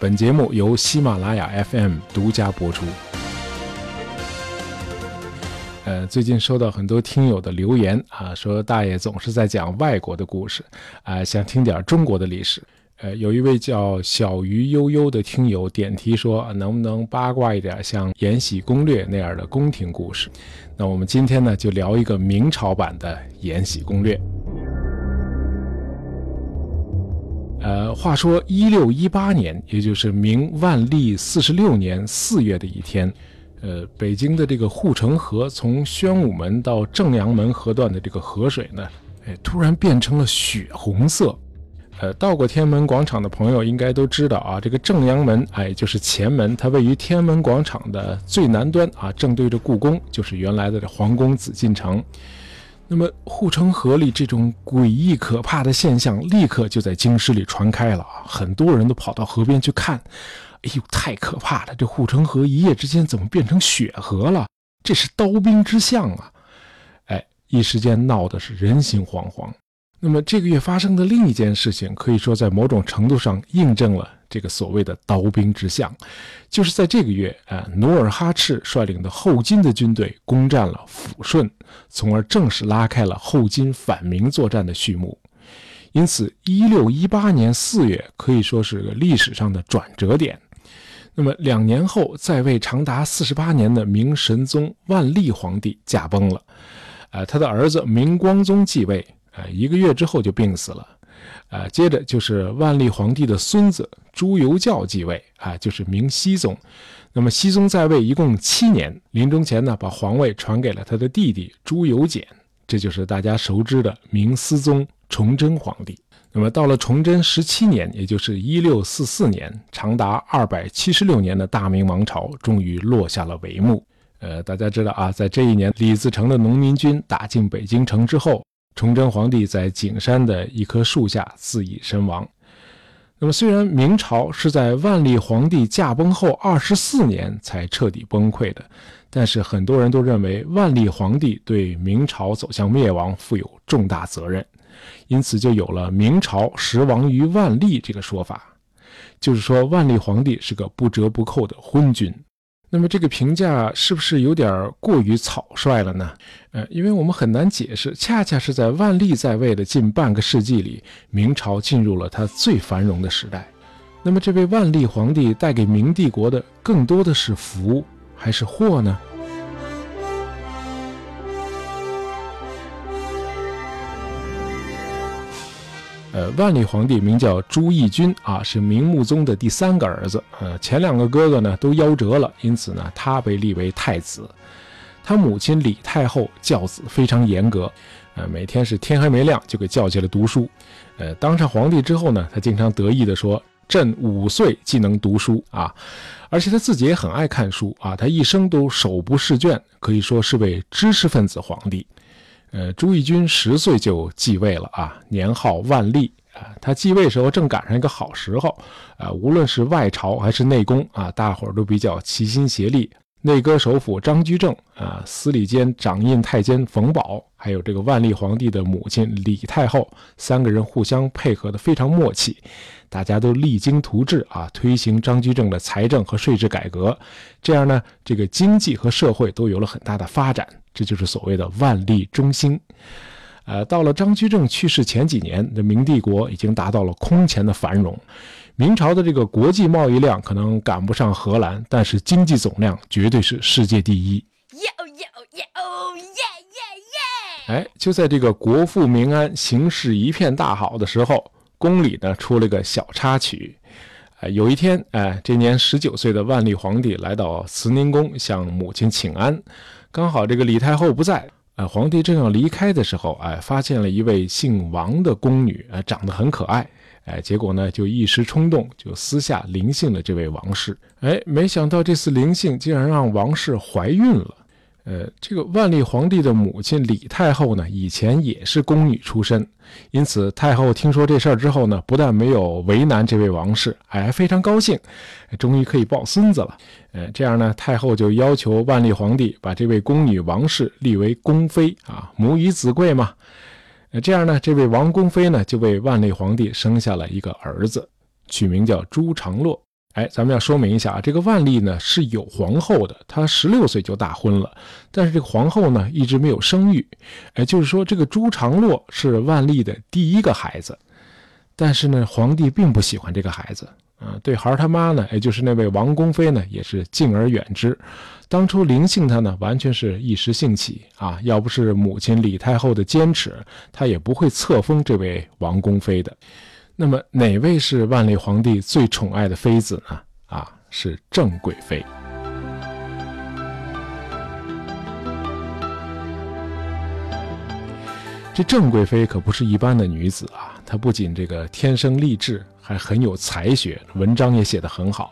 本节目由喜马拉雅 FM 独家播出。呃，最近收到很多听友的留言啊，说大爷总是在讲外国的故事，啊，想听点中国的历史。呃，有一位叫小鱼悠悠的听友点题说，能不能八卦一点像《延禧攻略》那样的宫廷故事？那我们今天呢，就聊一个明朝版的《延禧攻略》。呃，话说一六一八年，也就是明万历四十六年四月的一天。呃，北京的这个护城河从宣武门到正阳门河段的这个河水呢，哎，突然变成了血红色。呃，到过天安门广场的朋友应该都知道啊，这个正阳门，哎，就是前门，它位于天安门广场的最南端啊，正对着故宫，就是原来的这皇宫紫禁城。那么护城河里这种诡异可怕的现象，立刻就在京师里传开了啊，很多人都跑到河边去看。哎呦，太可怕了！这护城河一夜之间怎么变成血河了？这是刀兵之相啊！哎，一时间闹得是人心惶惶。那么这个月发生的另一件事情，可以说在某种程度上印证了这个所谓的刀兵之相，就是在这个月啊，努尔哈赤率领的后金的军队攻占了抚顺，从而正式拉开了后金反明作战的序幕。因此，一六一八年四月可以说是个历史上的转折点。那么两年后，在位长达四十八年的明神宗万历皇帝驾崩了，呃，他的儿子明光宗继位，呃，一个月之后就病死了，呃，接着就是万历皇帝的孙子朱由校继位，啊，就是明熹宗。那么熹宗在位一共七年，临终前呢，把皇位传给了他的弟弟朱由检，这就是大家熟知的明思宗崇祯皇帝。那么到了崇祯十七年，也就是一六四四年，长达二百七十六年的大明王朝终于落下了帷幕。呃，大家知道啊，在这一年，李自成的农民军打进北京城之后，崇祯皇帝在景山的一棵树下自缢身亡。那么，虽然明朝是在万历皇帝驾崩后二十四年才彻底崩溃的，但是很多人都认为万历皇帝对明朝走向灭亡负有重大责任。因此，就有了“明朝实亡于万历”这个说法，就是说万历皇帝是个不折不扣的昏君。那么，这个评价是不是有点过于草率了呢？呃，因为我们很难解释，恰恰是在万历在位的近半个世纪里，明朝进入了它最繁荣的时代。那么，这位万历皇帝带给明帝国的更多的是福还是祸呢？呃，万历皇帝名叫朱翊钧啊，是明穆宗的第三个儿子。呃，前两个哥哥呢都夭折了，因此呢，他被立为太子。他母亲李太后教子非常严格，呃，每天是天还没亮就给叫起来读书。呃，当上皇帝之后呢，他经常得意地说：“朕五岁即能读书啊！”而且他自己也很爱看书啊，他一生都手不释卷，可以说是位知识分子皇帝。呃，朱翊钧十岁就继位了啊，年号万历啊。他继位时候正赶上一个好时候啊，无论是外朝还是内宫啊，大伙儿都比较齐心协力。内阁首辅张居正啊，司礼监掌印太监冯保，还有这个万历皇帝的母亲李太后，三个人互相配合的非常默契，大家都励精图治啊，推行张居正的财政和税制改革，这样呢，这个经济和社会都有了很大的发展。这就是所谓的万历中兴，呃，到了张居正去世前几年，这明帝国已经达到了空前的繁荣。明朝的这个国际贸易量可能赶不上荷兰，但是经济总量绝对是世界第一。哟哟哟耶耶耶耶！哎，就在这个国富民安、形势一片大好的时候，宫里呢出了个小插曲。哎，有一天，哎，这年十九岁的万历皇帝来到慈宁宫向母亲请安。刚好这个李太后不在，呃，皇帝正要离开的时候，哎，发现了一位姓王的宫女，呃，长得很可爱，哎，结果呢，就一时冲动，就私下临幸了这位王氏，哎，没想到这次临幸竟然让王氏怀孕了。呃，这个万历皇帝的母亲李太后呢，以前也是宫女出身，因此太后听说这事儿之后呢，不但没有为难这位王氏，还非常高兴，终于可以抱孙子了。呃，这样呢，太后就要求万历皇帝把这位宫女王氏立为宫妃啊，母以子贵嘛。呃，这样呢，这位王宫妃呢，就为万历皇帝生下了一个儿子，取名叫朱常洛。哎，咱们要说明一下啊，这个万历呢是有皇后的，她十六岁就大婚了，但是这个皇后呢一直没有生育，哎，就是说这个朱常洛是万历的第一个孩子，但是呢，皇帝并不喜欢这个孩子。啊，对孩儿他妈呢，也就是那位王宫妃呢，也是敬而远之。当初临幸他呢，完全是一时兴起啊，要不是母亲李太后的坚持，他也不会册封这位王宫妃的。那么，哪位是万历皇帝最宠爱的妃子呢？啊，是郑贵妃。这郑贵妃可不是一般的女子啊，她不仅这个天生丽质。还很有才学，文章也写得很好。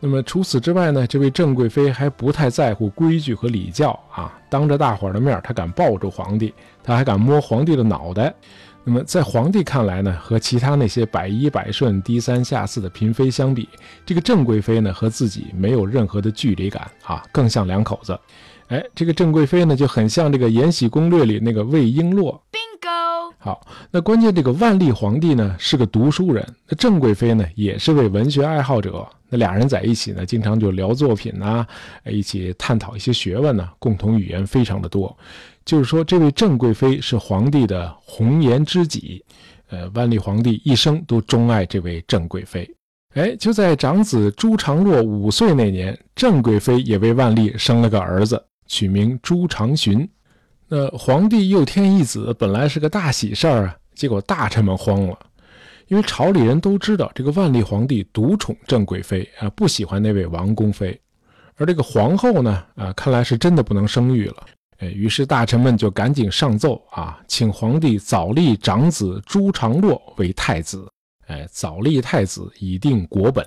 那么除此之外呢，这位郑贵妃还不太在乎规矩和礼教啊。当着大伙儿的面，她敢抱住皇帝，她还敢摸皇帝的脑袋。那么在皇帝看来呢，和其他那些百依百顺、低三下四的嫔妃相比，这个郑贵妃呢和自己没有任何的距离感啊，更像两口子。哎，这个郑贵妃呢就很像这个《延禧攻略》里那个魏璎珞。好，那关键这个万历皇帝呢是个读书人，那郑贵妃呢也是位文学爱好者，那俩人在一起呢，经常就聊作品呐，一起探讨一些学问呢，共同语言非常的多。就是说，这位郑贵妃是皇帝的红颜知己，呃，万历皇帝一生都钟爱这位郑贵妃。哎，就在长子朱常洛五岁那年，郑贵妃也为万历生了个儿子，取名朱常洵。那皇帝又添一子，本来是个大喜事儿啊，结果大臣们慌了，因为朝里人都知道这个万历皇帝独宠郑贵妃啊，不喜欢那位王宫妃，而这个皇后呢，啊，看来是真的不能生育了，哎，于是大臣们就赶紧上奏啊，请皇帝早立长子朱常洛为太子，哎，早立太子以定国本。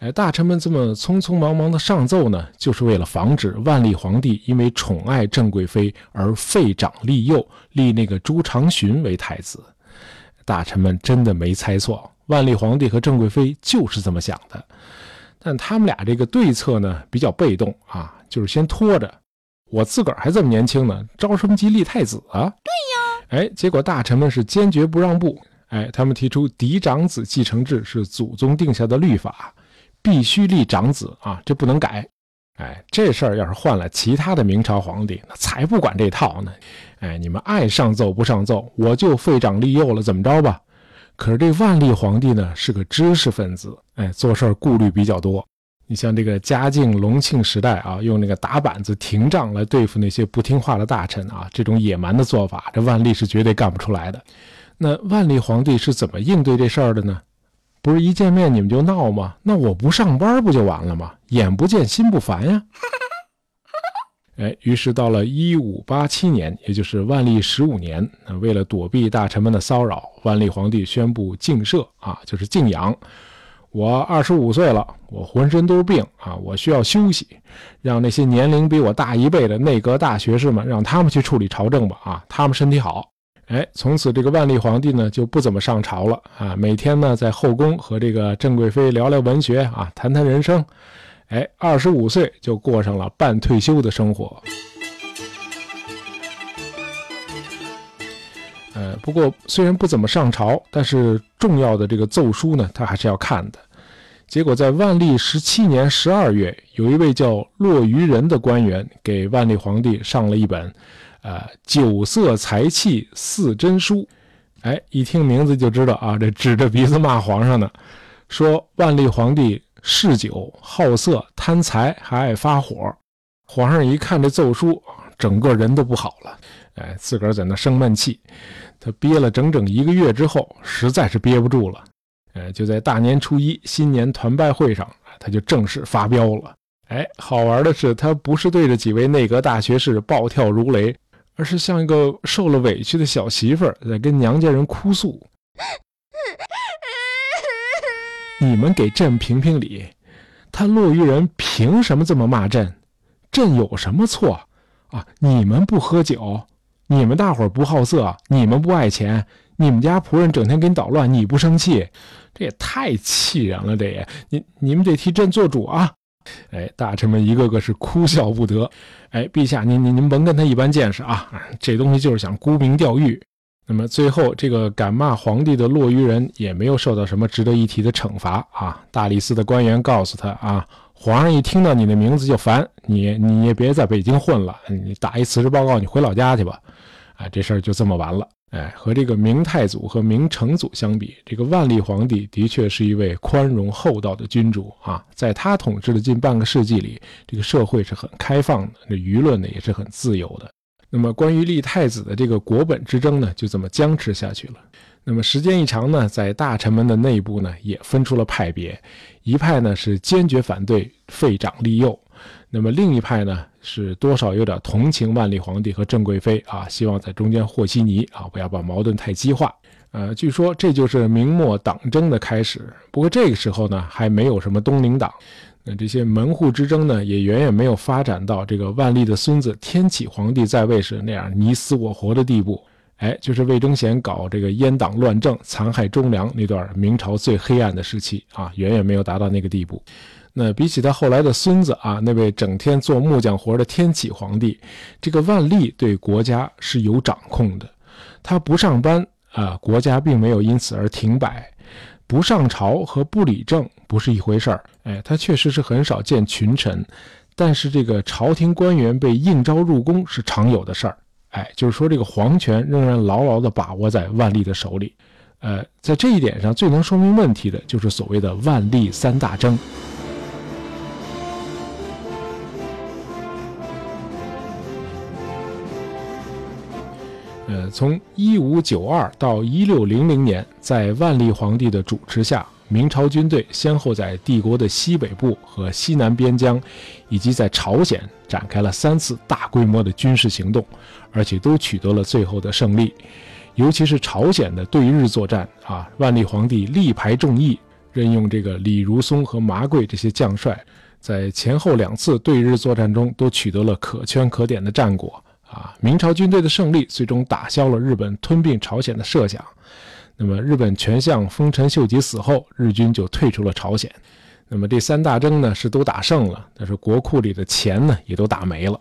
哎，大臣们这么匆匆忙忙的上奏呢，就是为了防止万历皇帝因为宠爱郑贵妃而废长立幼，立那个朱常洵为太子。大臣们真的没猜错，万历皇帝和郑贵妃就是这么想的。但他们俩这个对策呢，比较被动啊，就是先拖着。我自个儿还这么年轻呢，着什么急立太子啊？对呀。哎，结果大臣们是坚决不让步。哎，他们提出嫡长子继承制是祖宗定下的律法。必须立长子啊，这不能改。哎，这事儿要是换了其他的明朝皇帝，那才不管这套呢。哎，你们爱上奏不上奏，我就废长立幼了，怎么着吧？可是这万历皇帝呢，是个知识分子，哎，做事儿顾虑比较多。你像这个嘉靖、隆庆时代啊，用那个打板子、廷杖来对付那些不听话的大臣啊，这种野蛮的做法，这万历是绝对干不出来的。那万历皇帝是怎么应对这事儿的呢？不是一见面你们就闹吗？那我不上班不就完了吗？眼不见心不烦呀！哎，于是到了一五八七年，也就是万历十五年，为了躲避大臣们的骚扰，万历皇帝宣布静赦啊，就是静养。我二十五岁了，我浑身都是病啊，我需要休息，让那些年龄比我大一倍的内阁大学士们，让他们去处理朝政吧啊，他们身体好。哎，从此这个万历皇帝呢就不怎么上朝了啊，每天呢在后宫和这个郑贵妃聊聊文学啊，谈谈人生。哎，二十五岁就过上了半退休的生活。呃，不过虽然不怎么上朝，但是重要的这个奏书呢，他还是要看的。结果在万历十七年十二月，有一位叫骆于仁的官员给万历皇帝上了一本。呃，酒色财气四真书，哎，一听名字就知道啊，这指着鼻子骂皇上呢，说万历皇帝嗜酒好色贪财，还爱发火。皇上一看这奏书，整个人都不好了，哎，自个儿在那生闷气，他憋了整整一个月之后，实在是憋不住了，哎，就在大年初一新年团拜会上，他就正式发飙了。哎，好玩的是，他不是对着几位内阁大学士暴跳如雷。而是像一个受了委屈的小媳妇儿在跟娘家人哭诉：“你们给朕评评理，他落于人凭什么这么骂朕？朕有什么错啊？你们不喝酒，你们大伙不好色，你们不爱钱，你们家仆人整天给你捣乱，你不生气？这也太气人了！这也，你你们得替朕做主啊！”哎，大臣们一个个是哭笑不得。哎，陛下，您您您甭跟他一般见识啊！这东西就是想沽名钓誉。那么最后，这个敢骂皇帝的落愚人也没有受到什么值得一提的惩罚啊。大理寺的官员告诉他啊，皇上一听到你的名字就烦，你你也别在北京混了，你打一辞职报告，你回老家去吧。啊，这事儿就这么完了。哎，和这个明太祖和明成祖相比，这个万历皇帝的确是一位宽容厚道的君主啊。在他统治的近半个世纪里，这个社会是很开放的，这舆论呢也是很自由的。那么，关于立太子的这个国本之争呢，就这么僵持下去了。那么时间一长呢，在大臣们的内部呢，也分出了派别，一派呢是坚决反对废长立幼，那么另一派呢是多少有点同情万历皇帝和郑贵妃啊，希望在中间和稀泥啊，不要把矛盾太激化。呃，据说这就是明末党争的开始。不过这个时候呢，还没有什么东林党。那这些门户之争呢，也远远没有发展到这个万历的孙子天启皇帝在位时那样你死我活的地步。哎，就是魏忠贤搞这个阉党乱政、残害忠良那段明朝最黑暗的时期啊，远远没有达到那个地步。那比起他后来的孙子啊，那位整天做木匠活的天启皇帝，这个万历对国家是有掌控的。他不上班啊，国家并没有因此而停摆。不上朝和不理政不是一回事儿，哎，他确实是很少见群臣，但是这个朝廷官员被应召入宫是常有的事儿，哎，就是说这个皇权仍然牢牢地把握在万历的手里，呃，在这一点上最能说明问题的就是所谓的万历三大征。呃，从一五九二到一六零零年，在万历皇帝的主持下，明朝军队先后在帝国的西北部和西南边疆，以及在朝鲜展开了三次大规模的军事行动，而且都取得了最后的胜利。尤其是朝鲜的对日作战啊，万历皇帝力排众议，任用这个李如松和麻贵这些将帅，在前后两次对日作战中都取得了可圈可点的战果。啊，明朝军队的胜利最终打消了日本吞并朝鲜的设想。那么，日本权相丰臣秀吉死后，日军就退出了朝鲜。那么，这三大征呢是都打胜了，但是国库里的钱呢也都打没了。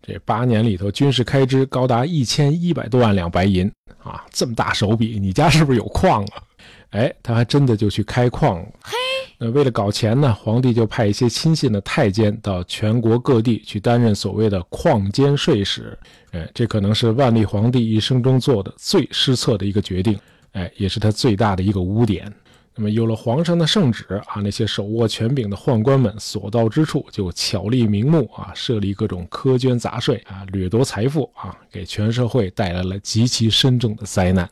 这八年里头，军事开支高达一千一百多万两白银啊！这么大手笔，你家是不是有矿啊？哎，他还真的就去开矿了。嘿。那为了搞钱呢，皇帝就派一些亲信的太监到全国各地去担任所谓的矿监税使。哎，这可能是万历皇帝一生中做的最失策的一个决定，哎，也是他最大的一个污点。那么有了皇上的圣旨啊，那些手握权柄的宦官们所到之处就巧立名目啊，设立各种苛捐杂税啊，掠夺财富啊，给全社会带来了极其深重的灾难。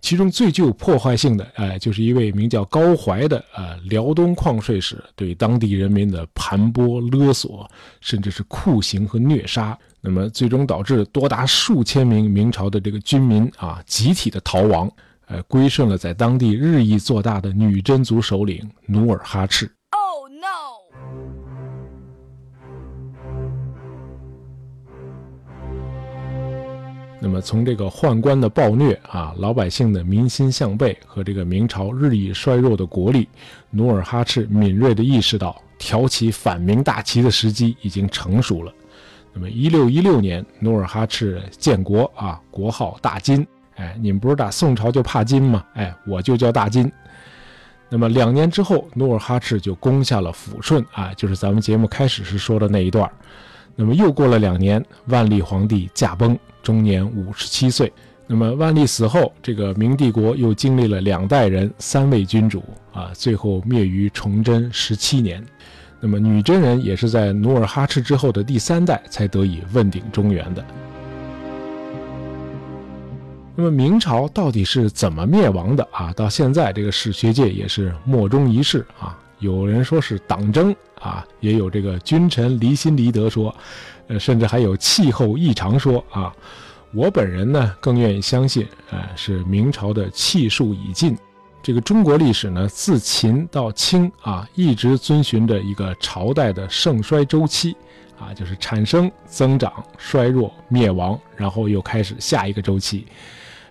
其中最具有破坏性的，哎，就是一位名叫高怀的，呃，辽东矿税使对当地人民的盘剥勒索，甚至是酷刑和虐杀。那么，最终导致多达数千名明朝的这个军民啊，集体的逃亡，呃，归顺了在当地日益做大的女真族首领努尔哈赤。那么，从这个宦官的暴虐啊，老百姓的民心向背和这个明朝日益衰弱的国力，努尔哈赤敏锐地意识到挑起反明大旗的时机已经成熟了。那么，一六一六年，努尔哈赤建国啊，国号大金。哎，你们不是打宋朝就怕金吗？哎，我就叫大金。那么两年之后，努尔哈赤就攻下了抚顺啊，就是咱们节目开始时说的那一段。那么又过了两年，万历皇帝驾崩。终年五十七岁。那么万历死后，这个明帝国又经历了两代人、三位君主啊，最后灭于崇祯十七年。那么女真人也是在努尔哈赤之后的第三代才得以问鼎中原的。那么明朝到底是怎么灭亡的啊？到现在这个史学界也是莫衷一是啊。有人说是党争啊，也有这个君臣离心离德说。呃，甚至还有气候异常说啊，我本人呢更愿意相信，呃，是明朝的气数已尽。这个中国历史呢，自秦到清啊，一直遵循着一个朝代的盛衰周期，啊，就是产生、增长、衰弱、灭亡，然后又开始下一个周期。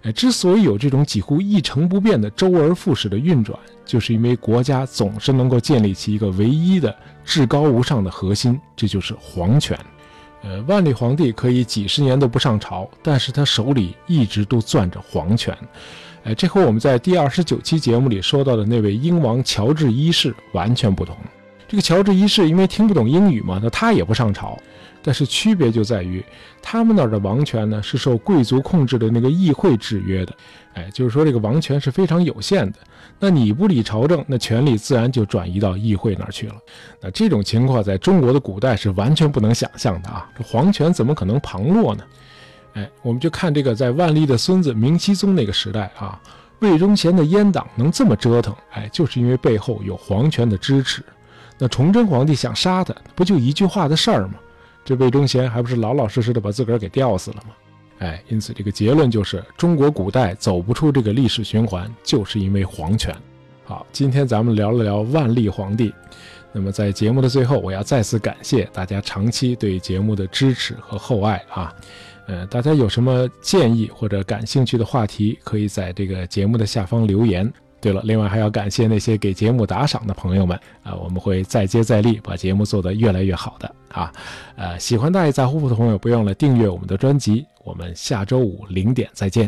呃，之所以有这种几乎一成不变的周而复始的运转，就是因为国家总是能够建立起一个唯一的至高无上的核心，这就是皇权。呃，万历皇帝可以几十年都不上朝，但是他手里一直都攥着皇权。哎，这和我们在第二十九期节目里说到的那位英王乔治一世完全不同。这个乔治一世因为听不懂英语嘛，那他也不上朝。但是区别就在于，他们那儿的王权呢是受贵族控制的那个议会制约的。哎，就是说这个王权是非常有限的。那你不理朝政，那权力自然就转移到议会那儿去了。那这种情况在中国的古代是完全不能想象的啊！这皇权怎么可能旁落呢？哎，我们就看这个在万历的孙子明熹宗那个时代啊，魏忠贤的阉党能这么折腾，哎，就是因为背后有皇权的支持。那崇祯皇帝想杀他，不就一句话的事儿吗？这魏忠贤还不是老老实实的把自个儿给吊死了吗？哎，因此这个结论就是，中国古代走不出这个历史循环，就是因为皇权。好，今天咱们聊了聊万历皇帝。那么在节目的最后，我要再次感谢大家长期对节目的支持和厚爱啊。呃，大家有什么建议或者感兴趣的话题，可以在这个节目的下方留言。对了，另外还要感谢那些给节目打赏的朋友们啊，我们会再接再厉，把节目做得越来越好的啊。呃，喜欢大爷杂货铺的朋友，不用了订阅我们的专辑。我们下周五零点再见。